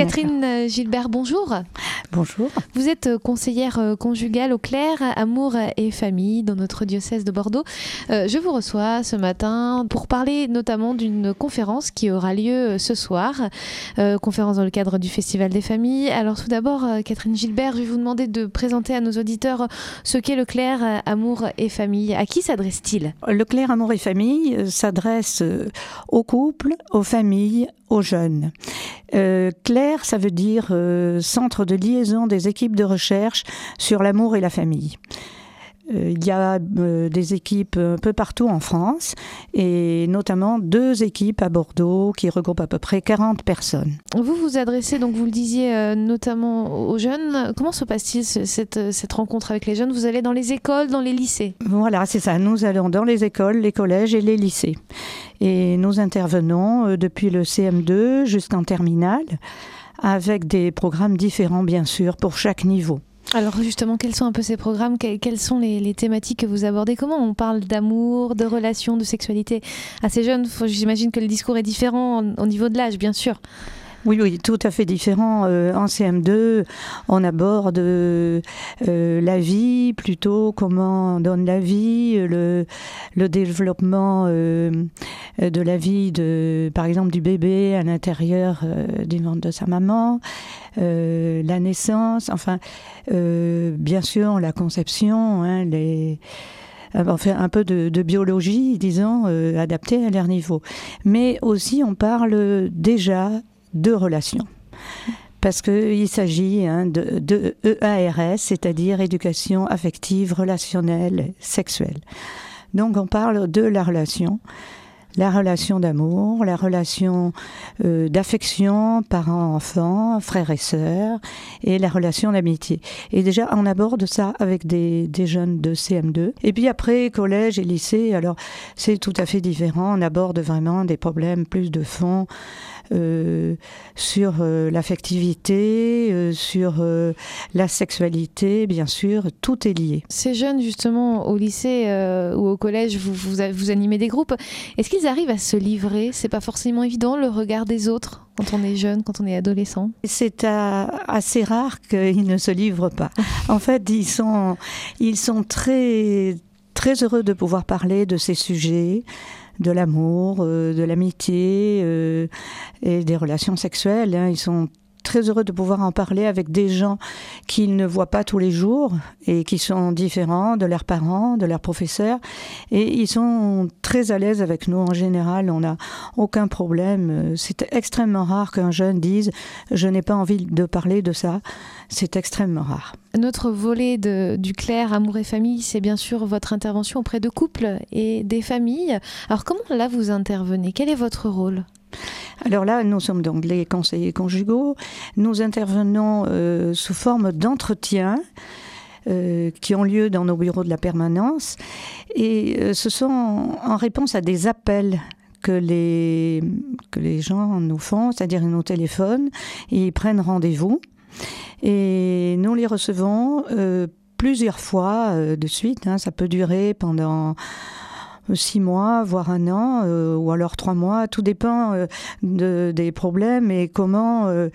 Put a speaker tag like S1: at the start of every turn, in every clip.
S1: Catherine euh, Gilbert, bonjour.
S2: Bonjour.
S1: Vous êtes euh, conseillère euh, conjugale au clair, amour et famille dans notre diocèse de Bordeaux. je vous reçois ce matin pour parler notamment d'une conférence qui aura lieu ce soir, conférence dans le cadre du Festival des familles. Alors tout d'abord, Catherine Gilbert, je vais vous demander de présenter à nos auditeurs ce qu'est le clair, amour et famille. À qui s'adresse-t-il?
S2: Le clair, amour et famille s'adresse aux couples, aux familles, aux jeunes. Euh, Claire, ça veut dire euh, centre de liaison des équipes de recherche sur l'amour et la famille. Euh, il y a euh, des équipes un peu partout en France et notamment deux équipes à Bordeaux qui regroupent à peu près 40 personnes.
S1: Vous vous adressez, donc vous le disiez, euh, notamment aux jeunes. Comment se passe-t-il cette, cette rencontre avec les jeunes? Vous allez dans les écoles, dans les lycées?
S2: Voilà, c'est ça. Nous allons dans les écoles, les collèges et les lycées. Et nous intervenons depuis le CM2 jusqu'en terminale avec des programmes différents, bien sûr, pour chaque niveau.
S1: Alors justement, quels sont un peu ces programmes? Quelles sont les, thématiques que vous abordez? Comment on parle d'amour, de relations, de sexualité à ces jeunes? J'imagine que le discours est différent au niveau de l'âge, bien sûr.
S2: Oui, oui, tout à fait différent. Euh, en CM2, on aborde euh, la vie, plutôt comment on donne la vie, le, développement euh, de la vie, de, par exemple, du bébé à l'intérieur du ventre de sa maman, la naissance, enfin, bien sûr, la conception, hein, les enfin un peu de biologie, disons, adaptée à leur niveau. Mais aussi, on parle déjà de relations. Parce qu'il s'agit hein, de, de, EARS, c'est-à-dire éducation affective, relationnelle, sexuelle. Donc on parle de la relation, la relation d'amour, la relation euh, d'affection, parents-enfants, frères et sœurs, et la relation d'amitié. Et déjà, on aborde ça avec des, des, jeunes de CM2. Et puis après, collège et lycée, alors c'est tout à fait différent. On aborde vraiment des problèmes plus de fond, euh, sur euh, l'affectivité, sur la sexualité, bien sûr, tout est lié.
S1: Ces jeunes, justement, au lycée ou au collège, vous, vous, animez des groupes. Arrivent à se livrer C'est pas forcément évident, le regard des autres quand on est jeune, quand on est adolescent
S2: C'est assez rare qu'ils ne se livrent pas. En fait, ils sont, ils sont très, très heureux de pouvoir parler de ces sujets de l'amour, euh, de l'amitié euh, et des relations sexuelles. Hein. Ils sont très heureux de pouvoir en parler avec des gens qu'ils ne voient pas tous les jours et qui sont différents de leurs parents, de leurs professeurs. Et ils sont très à l'aise avec nous en général. On n'a aucun problème. C'est extrêmement rare qu'un jeune dise Je n'ai pas envie de parler de ça. C'est extrêmement rare.
S1: Notre volet du clair amour et famille, c'est bien sûr votre intervention auprès de couples et des familles. Alors comment là vous intervenez? Quel est votre rôle?
S2: Alors là, nous sommes donc les conseillers conjugaux. Nous intervenons euh, sous forme d'entretien. Euh, qui ont lieu dans nos bureaux de la permanence. Et euh, ce sont en réponse à des appels que les, gens nous font, c'est-à-dire ils nous téléphonent, ils prennent rendez-vous. Et nous les recevons plusieurs fois de suite. Hein. ça peut durer pendant six mois, voire un an, euh, ou alors trois mois. Tout dépend euh, de, des problèmes et comment euh,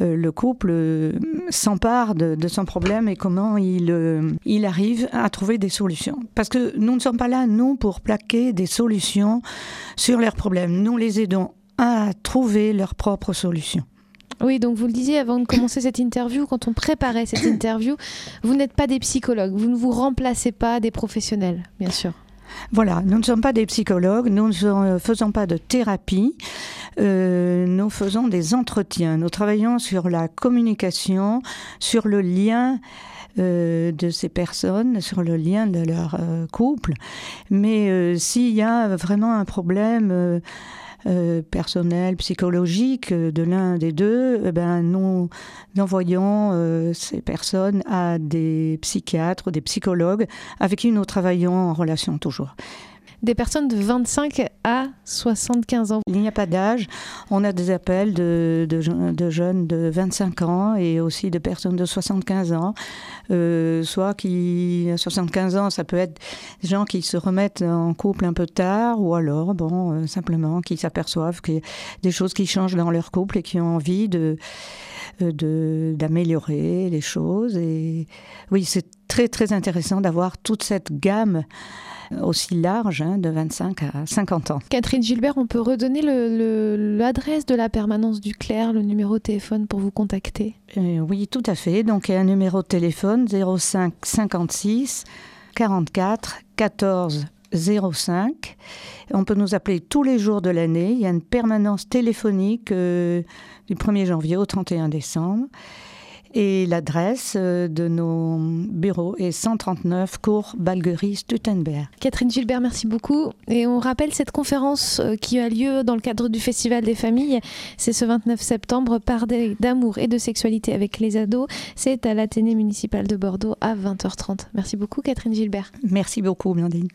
S2: le couple s'empare de, de, son problème et comment il, il arrive à trouver des solutions. Parce que nous ne sommes pas là, nous, pour plaquer des solutions sur leurs problèmes. Nous les aidons à trouver leurs propres solutions.
S1: Oui, donc vous le disiez avant de commencer cette interview, quand on préparait cette interview, vous n'êtes pas des psychologues, vous ne vous remplacez pas des professionnels, bien sûr.
S2: Voilà, nous ne sommes pas des psychologues, nous ne faisons pas de thérapie, euh, nous faisons des entretiens, nous travaillons sur la communication, sur le lien. Euh, de ces personnes, sur le lien de leur euh, couple. Mais s'il y a vraiment un problème euh, personnel, psychologique euh, de l'un des deux, eh ben, nous envoyons euh, ces personnes à des psychiatres, des psychologues avec qui nous travaillons en relation toujours
S1: des personnes de 25 à 75 ans.
S2: Il n'y a pas d'âge. On a des appels de, de, jeunes de 25 ans et aussi de personnes de 75 ans. Euh, soit qui, à 75 ans, ça peut être des gens qui se remettent en couple un peu tard ou alors, bon, euh, simplement qui s'aperçoivent qu'il y a des choses qui changent dans leur couple et qui ont envie de de d'améliorer les choses. Et oui, c'est très très intéressant d'avoir toute cette gamme aussi large, hein, de 25 à 50 ans.
S1: Catherine Gilbert, on peut redonner l'adresse de la permanence du Clair, le numéro de téléphone pour vous contacter?
S2: Euh, Oui, tout à fait. Donc il y a un numéro de téléphone 05 56 44 14 05. On peut nous appeler tous les jours de l'année. Il y a une permanence téléphonique euh, du 1er janvier au 31 décembre. Et l'adresse euh, de nos bureaux est 139 cours Balguerie-Stuttenberg.
S1: Catherine Gilbert, merci beaucoup. Et on rappelle cette conférence euh, qui a lieu dans le cadre du Festival des familles. C'est ce 29 septembre, par d'amour et de sexualité avec les ados. C'est à l'Athénée municipal de Bordeaux à 20h30. Merci beaucoup, Catherine Gilbert.
S2: Merci beaucoup, Blandine.